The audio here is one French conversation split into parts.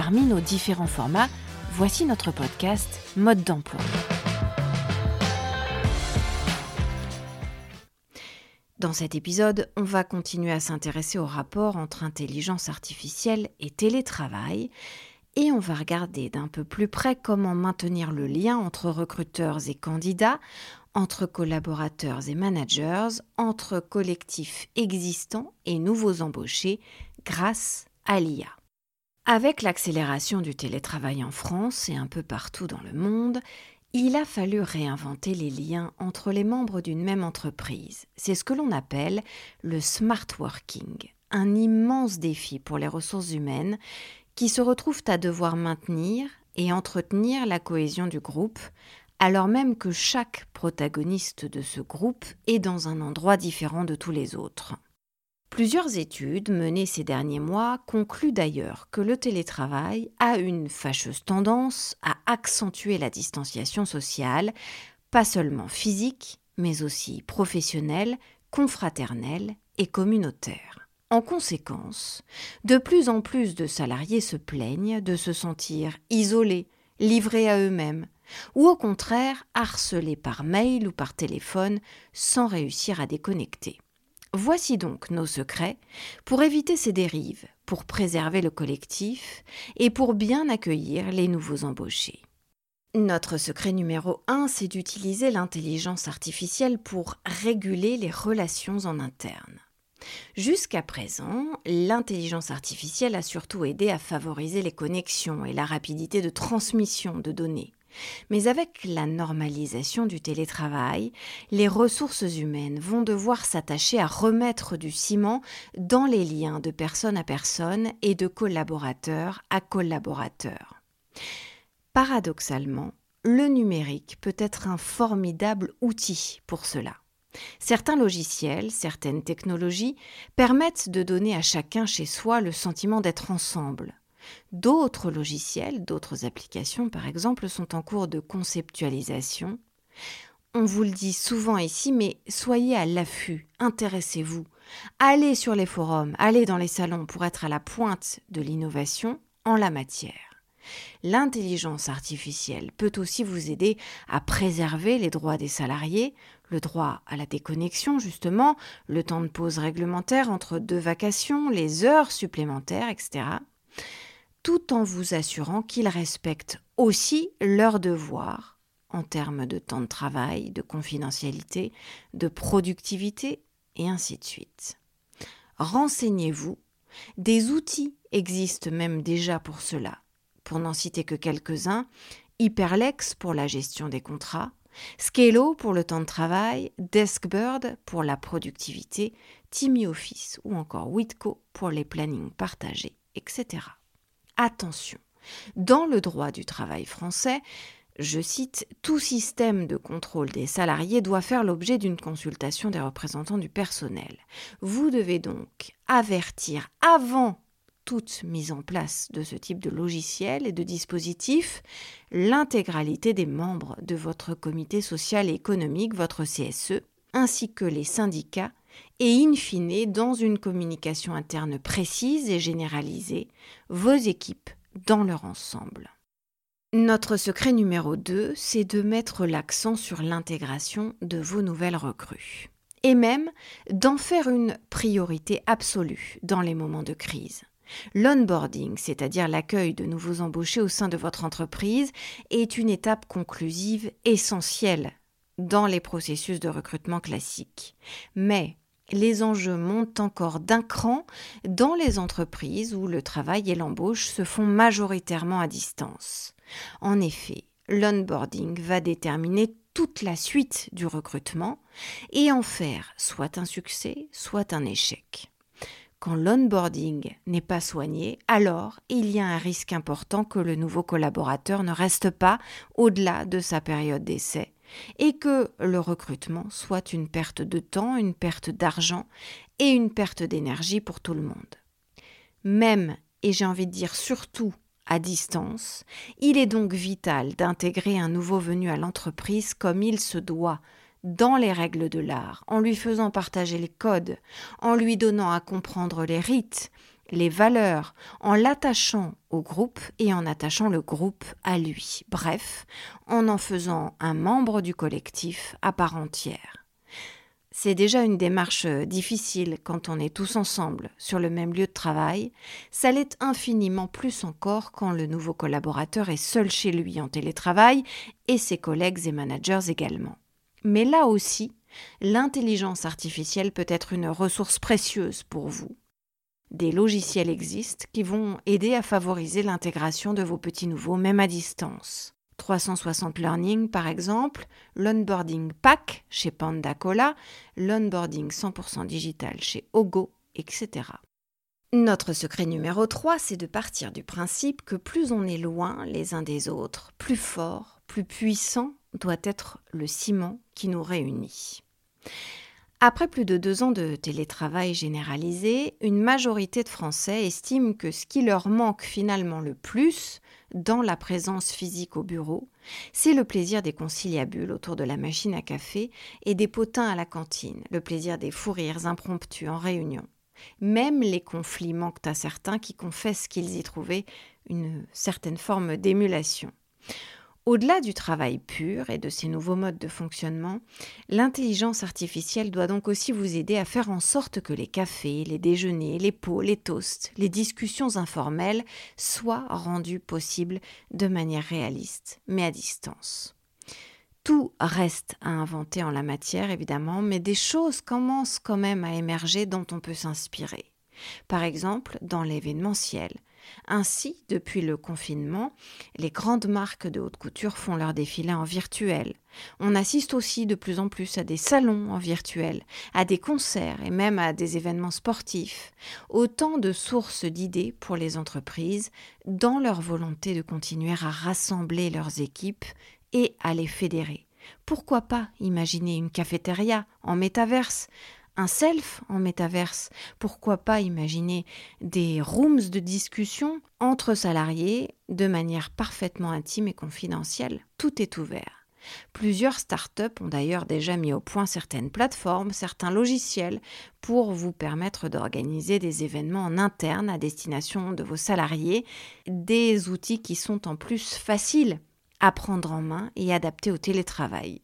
Parmi nos différents formats, voici notre podcast Mode d'emploi. Dans cet épisode, on va continuer à s'intéresser au rapport entre intelligence artificielle et télétravail et on va regarder d'un peu plus près comment maintenir le lien entre recruteurs et candidats, entre collaborateurs et managers, entre collectifs existants et nouveaux embauchés grâce à l'IA. Avec l'accélération du télétravail en France et un peu partout dans le monde, il a fallu réinventer les liens entre les membres d'une même entreprise. C'est ce que l'on appelle le smart working, un immense défi pour les ressources humaines qui se retrouvent à devoir maintenir et entretenir la cohésion du groupe, alors même que chaque protagoniste de ce groupe est dans un endroit différent de tous les autres. Plusieurs études menées ces derniers mois concluent d'ailleurs que le télétravail a une fâcheuse tendance à accentuer la distanciation sociale, pas seulement physique, mais aussi professionnelle, confraternelle et communautaire. En conséquence, de plus en plus de salariés se plaignent de se sentir isolés, livrés à eux-mêmes, ou au contraire harcelés par mail ou par téléphone sans réussir à déconnecter. Voici donc nos secrets pour éviter ces dérives, pour préserver le collectif et pour bien accueillir les nouveaux embauchés. Notre secret numéro 1, c'est d'utiliser l'intelligence artificielle pour réguler les relations en interne. Jusqu'à présent, l'intelligence artificielle a surtout aidé à favoriser les connexions et la rapidité de transmission de données. Mais avec la normalisation du télétravail, les ressources humaines vont devoir s'attacher à remettre du ciment dans les liens de personne à personne et de collaborateur à collaborateur. Paradoxalement, le numérique peut être un formidable outil pour cela. Certains logiciels, certaines technologies permettent de donner à chacun chez soi le sentiment d'être ensemble, D'autres logiciels, d'autres applications par exemple, sont en cours de conceptualisation. On vous le dit souvent ici, mais soyez à l'affût, intéressez-vous. Allez sur les forums, allez dans les salons pour être à la pointe de l'innovation en la matière. L'intelligence artificielle peut aussi vous aider à préserver les droits des salariés, le droit à la déconnexion justement, le temps de pause réglementaire entre deux vacations, les heures supplémentaires, etc tout en vous assurant qu'ils respectent aussi leurs devoirs en termes de temps de travail, de confidentialité, de productivité et ainsi de suite. Renseignez-vous, des outils existent même déjà pour cela. Pour n'en citer que quelques-uns, Hyperlex pour la gestion des contrats, Scalo pour le temps de travail, Deskbird pour la productivité, TimmyOffice ou encore Witco pour les plannings partagés, etc attention. Dans le droit du travail français, je cite, Tout système de contrôle des salariés doit faire l'objet d'une consultation des représentants du personnel. Vous devez donc avertir avant toute mise en place de ce type de logiciel et de dispositif l'intégralité des membres de votre comité social et économique, votre CSE, ainsi que les syndicats et in fine, dans une communication interne précise et généralisée, vos équipes dans leur ensemble. Notre secret numéro 2, c'est de mettre l'accent sur l'intégration de vos nouvelles recrues. Et même d'en faire une priorité absolue dans les moments de crise. L'onboarding, c'est-à-dire l'accueil de nouveaux embauchés au sein de votre entreprise, est une étape conclusive essentielle dans les processus de recrutement classiques. Mais les enjeux montent encore d'un cran dans les entreprises où le travail et l'embauche se font majoritairement à distance. En effet, l'onboarding va déterminer toute la suite du recrutement et en faire soit un succès, soit un échec. Quand l'onboarding n'est pas soigné, alors il y a un risque important que le nouveau collaborateur ne reste pas au-delà de sa période d'essai et que le recrutement soit une perte de temps, une perte d'argent et une perte d'énergie pour tout le monde. Même, et j'ai envie de dire surtout, à distance, il est donc vital d'intégrer un nouveau venu à l'entreprise comme il se doit, dans les règles de l'art, en lui faisant partager les codes, en lui donnant à comprendre les rites, les valeurs, en l'attachant au groupe et en attachant le groupe à lui, bref, en en faisant un membre du collectif à part entière. C'est déjà une démarche difficile quand on est tous ensemble sur le même lieu de travail, ça l'est infiniment plus encore quand le nouveau collaborateur est seul chez lui en télétravail et ses collègues et managers également. Mais là aussi, l'intelligence artificielle peut être une ressource précieuse pour vous. Des logiciels existent qui vont aider à favoriser l'intégration de vos petits nouveaux, même à distance. 360 Learning, par exemple, l'onboarding pack chez Panda Cola, l'onboarding 100% digital chez Ogo, etc. Notre secret numéro 3, c'est de partir du principe que plus on est loin les uns des autres, plus fort, plus puissant doit être le ciment qui nous réunit. Après plus de deux ans de télétravail généralisé, une majorité de Français estiment que ce qui leur manque finalement le plus dans la présence physique au bureau, c'est le plaisir des conciliabules autour de la machine à café et des potins à la cantine, le plaisir des fous rires impromptus en réunion. Même les conflits manquent à certains qui confessent qu'ils y trouvaient une certaine forme d'émulation. Au-delà du travail pur et de ces nouveaux modes de fonctionnement, l'intelligence artificielle doit donc aussi vous aider à faire en sorte que les cafés, les déjeuners, les pots, les toasts, les discussions informelles soient rendus possibles de manière réaliste, mais à distance. Tout reste à inventer en la matière, évidemment, mais des choses commencent quand même à émerger dont on peut s'inspirer. Par exemple, dans l'événementiel, ainsi, depuis le confinement, les grandes marques de haute couture font leur défilé en virtuel. On assiste aussi de plus en plus à des salons en virtuel, à des concerts et même à des événements sportifs. Autant de sources d'idées pour les entreprises dans leur volonté de continuer à rassembler leurs équipes et à les fédérer. Pourquoi pas imaginer une cafétéria en métaverse? Un self en métaverse. Pourquoi pas imaginer des rooms de discussion entre salariés de manière parfaitement intime et confidentielle Tout est ouvert. Plusieurs startups ont d'ailleurs déjà mis au point certaines plateformes, certains logiciels pour vous permettre d'organiser des événements en interne à destination de vos salariés, des outils qui sont en plus faciles à prendre en main et adaptés au télétravail.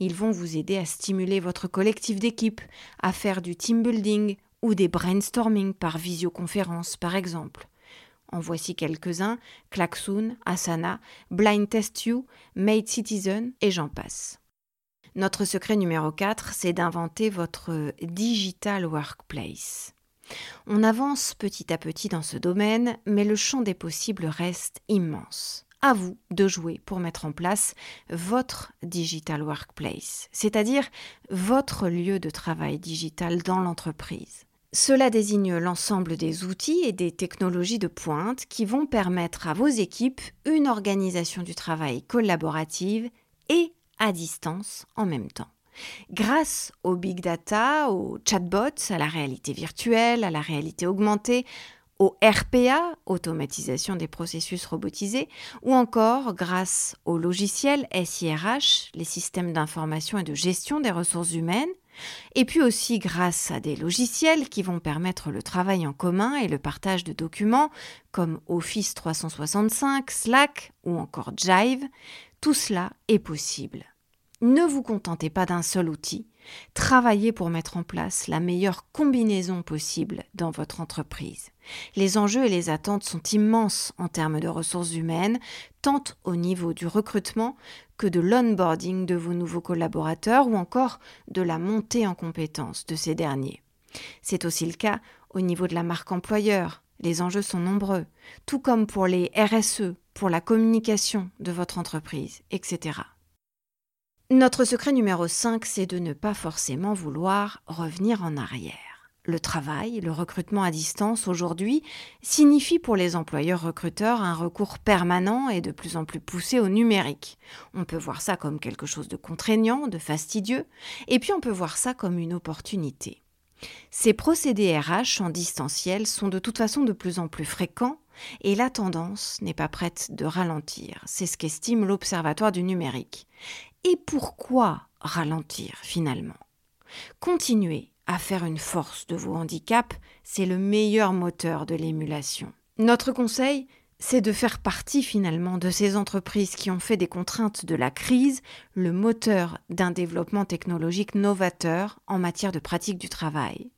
Ils vont vous aider à stimuler votre collectif d'équipe, à faire du team building ou des brainstorming par visioconférence par exemple. En voici quelques-uns Klaxoon, Asana, Blind Test You, Made Citizen et j'en passe. Notre secret numéro 4, c'est d'inventer votre digital workplace. On avance petit à petit dans ce domaine, mais le champ des possibles reste immense à vous de jouer pour mettre en place votre digital workplace, c'est-à-dire votre lieu de travail digital dans l'entreprise. Cela désigne l'ensemble des outils et des technologies de pointe qui vont permettre à vos équipes une organisation du travail collaborative et à distance en même temps. Grâce aux big data, aux chatbots, à la réalité virtuelle, à la réalité augmentée, au RPA, automatisation des processus robotisés, ou encore grâce au logiciel SIRH, les systèmes d'information et de gestion des ressources humaines, et puis aussi grâce à des logiciels qui vont permettre le travail en commun et le partage de documents comme Office 365, Slack ou encore Jive, tout cela est possible. Ne vous contentez pas d'un seul outil, Travaillez pour mettre en place la meilleure combinaison possible dans votre entreprise. Les enjeux et les attentes sont immenses en termes de ressources humaines, tant au niveau du recrutement que de l'onboarding de vos nouveaux collaborateurs ou encore de la montée en compétences de ces derniers. C'est aussi le cas au niveau de la marque employeur. Les enjeux sont nombreux, tout comme pour les RSE, pour la communication de votre entreprise, etc. Notre secret numéro 5, c'est de ne pas forcément vouloir revenir en arrière. le travail, le recrutement à distance aujourd'hui signifie pour les employeurs recruteurs un recours permanent et de plus en plus poussé au numérique. On peut voir ça comme quelque chose de contraignant, de fastidieux, et puis on peut voir ça comme une opportunité. Ces procédés RH en distanciel sont de toute façon de plus en plus fréquents et la tendance n'est pas prête de ralentir. C'est ce qu'estime l'Observatoire du numérique. Et pourquoi ralentir finalement? Continuer à faire une force de vos handicaps, c'est le meilleur moteur de l'émulation. Notre conseil, c'est de faire partie finalement de ces entreprises qui ont fait des contraintes de la crise le moteur d'un développement technologique novateur en matière de pratique du travail.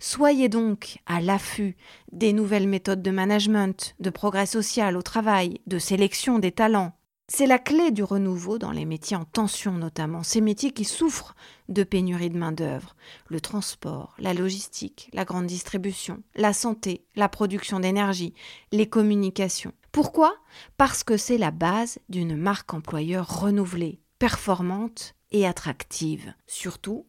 Soyez donc à l'affût des nouvelles méthodes de management, de progrès social au travail, de sélection des talents, c'est la clé du renouveau dans les métiers en tension notamment, ces métiers qui souffrent de pénurie de main-d'œuvre, le transport, la logistique, la grande distribution, la santé, la production d'énergie, les communications. Pourquoi? Parce que c'est la base d'une marque employeur renouvelée, performante et attractive. Surtout,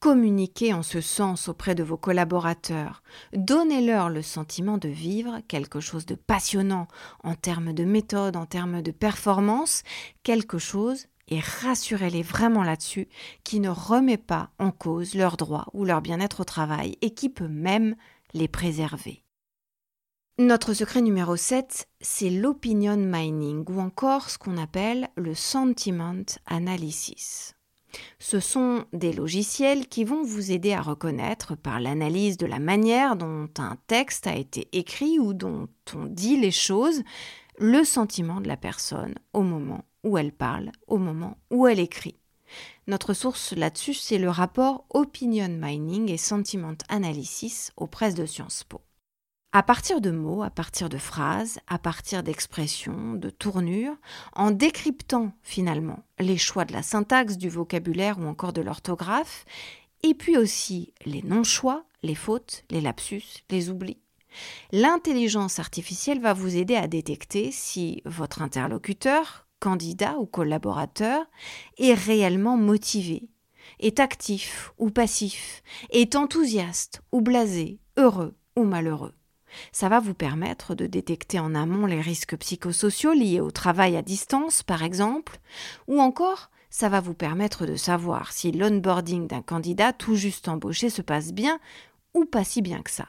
Communiquez en ce sens auprès de vos collaborateurs. Donnez-leur le sentiment de vivre quelque chose de passionnant en termes de méthode, en termes de performance, quelque chose, et rassurez-les vraiment là-dessus, qui ne remet pas en cause leurs droits ou leur bien-être au travail et qui peut même les préserver. Notre secret numéro 7, c'est l'opinion mining ou encore ce qu'on appelle le sentiment analysis. Ce sont des logiciels qui vont vous aider à reconnaître par l'analyse de la manière dont un texte a été écrit ou dont on dit les choses le sentiment de la personne au moment où elle parle, au moment où elle écrit. Notre source là-dessus, c'est le rapport Opinion Mining et Sentiment Analysis aux presses de Sciences Po. À partir de mots, à partir de phrases, à partir d'expressions, de tournures, en décryptant finalement les choix de la syntaxe, du vocabulaire ou encore de l'orthographe, et puis aussi les non-choix, les fautes, les lapsus, les oublis. L'intelligence artificielle va vous aider à détecter si votre interlocuteur, candidat ou collaborateur est réellement motivé, est actif ou passif, est enthousiaste ou blasé, heureux ou malheureux. Ça va vous permettre de détecter en amont les risques psychosociaux liés au travail à distance, par exemple, ou encore ça va vous permettre de savoir si l'onboarding d'un candidat tout juste embauché se passe bien ou pas si bien que ça.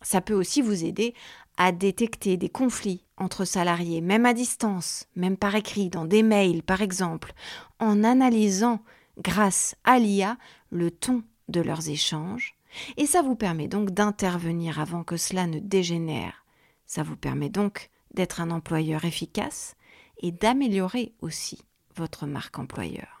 Ça peut aussi vous aider à détecter des conflits entre salariés, même à distance, même par écrit, dans des mails par exemple, en analysant, grâce à l'IA, le ton de leurs échanges, et ça vous permet donc d'intervenir avant que cela ne dégénère. Ça vous permet donc d'être un employeur efficace et d'améliorer aussi votre marque employeur.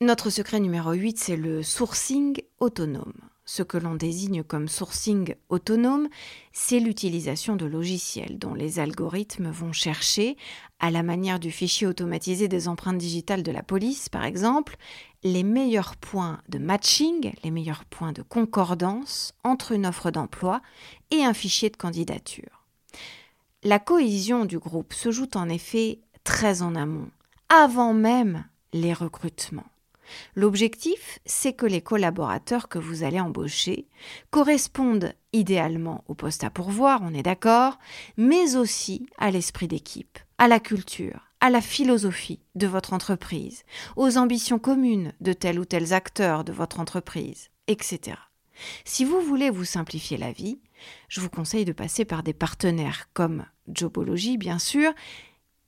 Notre secret numéro 8, c'est le sourcing autonome. Ce que l'on désigne comme sourcing autonome, c'est l'utilisation de logiciels dont les algorithmes vont chercher, à la manière du fichier automatisé des empreintes digitales de la police par exemple, les meilleurs points de matching, les meilleurs points de concordance entre une offre d'emploi et un fichier de candidature. La cohésion du groupe se joue en effet très en amont, avant même les recrutements. L'objectif, c'est que les collaborateurs que vous allez embaucher correspondent idéalement au poste à pourvoir, on est d'accord, mais aussi à l'esprit d'équipe, à la culture, à la philosophie de votre entreprise, aux ambitions communes de tel ou tel acteurs de votre entreprise, etc. Si vous voulez vous simplifier la vie, je vous conseille de passer par des partenaires comme Jobology, bien sûr.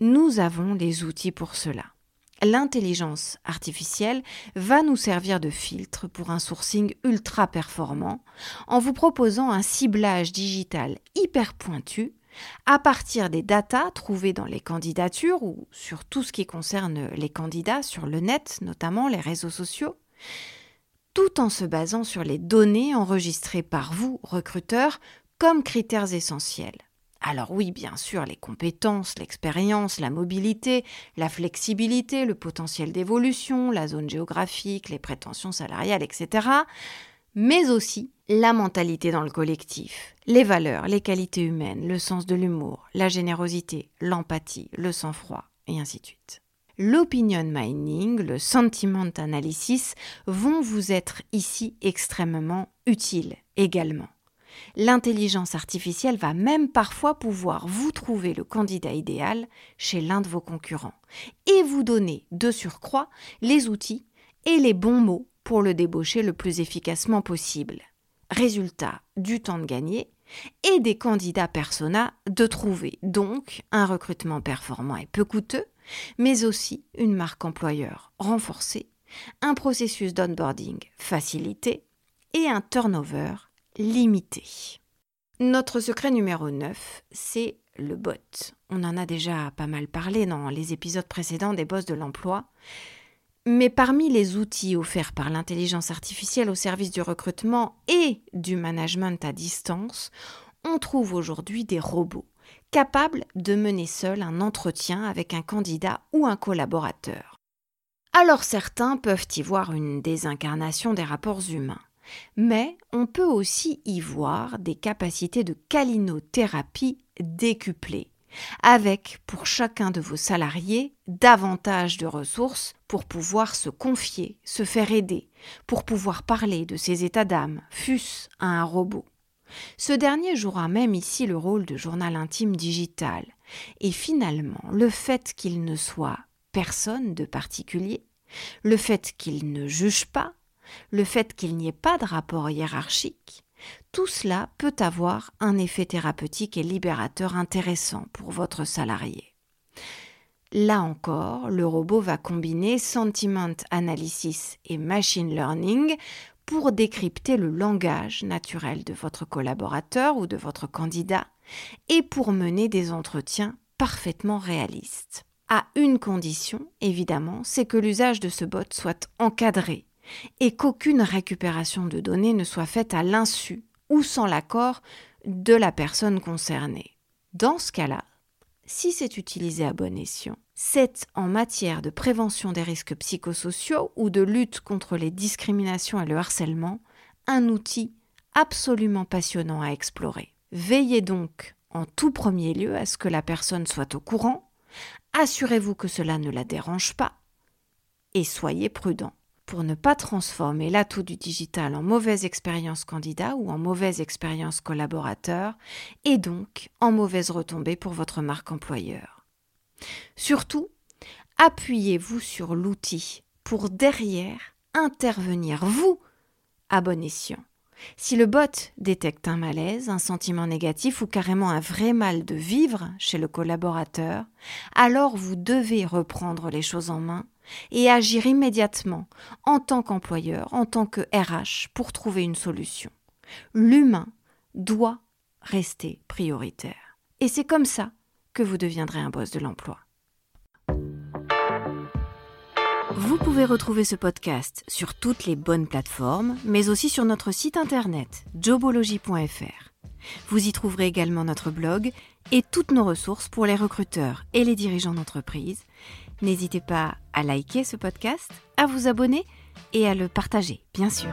Nous avons les outils pour cela l'intelligence artificielle va nous servir de filtre pour un sourcing ultra performant en vous proposant un ciblage digital hyper pointu à partir des datas trouvées dans les candidatures ou sur tout ce qui concerne les candidats sur le net, notamment les réseaux sociaux, tout en se basant sur les données enregistrées par vous, recruteurs, comme critères essentiels. Alors oui, bien sûr, les compétences, l'expérience, la mobilité, la flexibilité, le potentiel d'évolution, la zone géographique, les prétentions salariales, etc. Mais aussi la mentalité dans le collectif, les valeurs, les qualités humaines, le sens de l'humour, la générosité, l'empathie, le sang-froid, et ainsi de suite. L'opinion mining, le sentiment analysis vont vous être ici extrêmement utiles également. L'intelligence artificielle va même parfois pouvoir vous trouver le candidat idéal chez l'un de vos concurrents et vous donner de surcroît les outils et les bons mots pour le débaucher le plus efficacement possible. Résultat, du temps de gagner et des candidats persona de trouver, donc un recrutement performant et peu coûteux, mais aussi une marque employeur renforcée, un processus d'onboarding facilité et un turnover limité. Notre secret numéro 9, c'est le bot. On en a déjà pas mal parlé dans les épisodes précédents des boss de l'emploi. Mais parmi les outils offerts par l'intelligence artificielle au service du recrutement et du management à distance, on trouve aujourd'hui des robots capables de mener seuls un entretien avec un candidat ou un collaborateur. Alors certains peuvent y voir une désincarnation des rapports humains, mais on peut aussi y voir des capacités de calinothérapie décuplées avec pour chacun de vos salariés davantage de ressources pour pouvoir se confier, se faire aider, pour pouvoir parler de ses états d'âme, fût-ce à un robot. Ce dernier jouera même ici le rôle de journal intime digital, et finalement le fait qu'il ne soit personne de particulier, le fait qu'il ne juge pas, le fait qu'il n'y ait pas de rapport hiérarchique, tout cela peut avoir un effet thérapeutique et libérateur intéressant pour votre salarié. Là encore, le robot va combiner sentiment analysis et machine learning pour décrypter le langage naturel de votre collaborateur ou de votre candidat et pour mener des entretiens parfaitement réalistes. À une condition, évidemment, c'est que l'usage de ce bot soit encadré et qu'aucune récupération de données ne soit faite à l'insu ou sans l'accord de la personne concernée. Dans ce cas-là, si c'est utilisé à bon escient, c'est en matière de prévention des risques psychosociaux ou de lutte contre les discriminations et le harcèlement un outil absolument passionnant à explorer. Veillez donc en tout premier lieu à ce que la personne soit au courant, assurez-vous que cela ne la dérange pas et soyez prudent pour ne pas transformer l'atout du digital en mauvaise expérience candidat ou en mauvaise expérience collaborateur et donc en mauvaise retombée pour votre marque employeur. Surtout, appuyez-vous sur l'outil pour derrière intervenir, vous, à bon escient. Si le bot détecte un malaise, un sentiment négatif ou carrément un vrai mal de vivre chez le collaborateur, alors vous devez reprendre les choses en main et agir immédiatement en tant qu'employeur, en tant que RH, pour trouver une solution. L'humain doit rester prioritaire. Et c'est comme ça que vous deviendrez un boss de l'emploi. Vous pouvez retrouver ce podcast sur toutes les bonnes plateformes, mais aussi sur notre site internet jobology.fr. Vous y trouverez également notre blog et toutes nos ressources pour les recruteurs et les dirigeants d'entreprise. N'hésitez pas à liker ce podcast, à vous abonner et à le partager, bien sûr.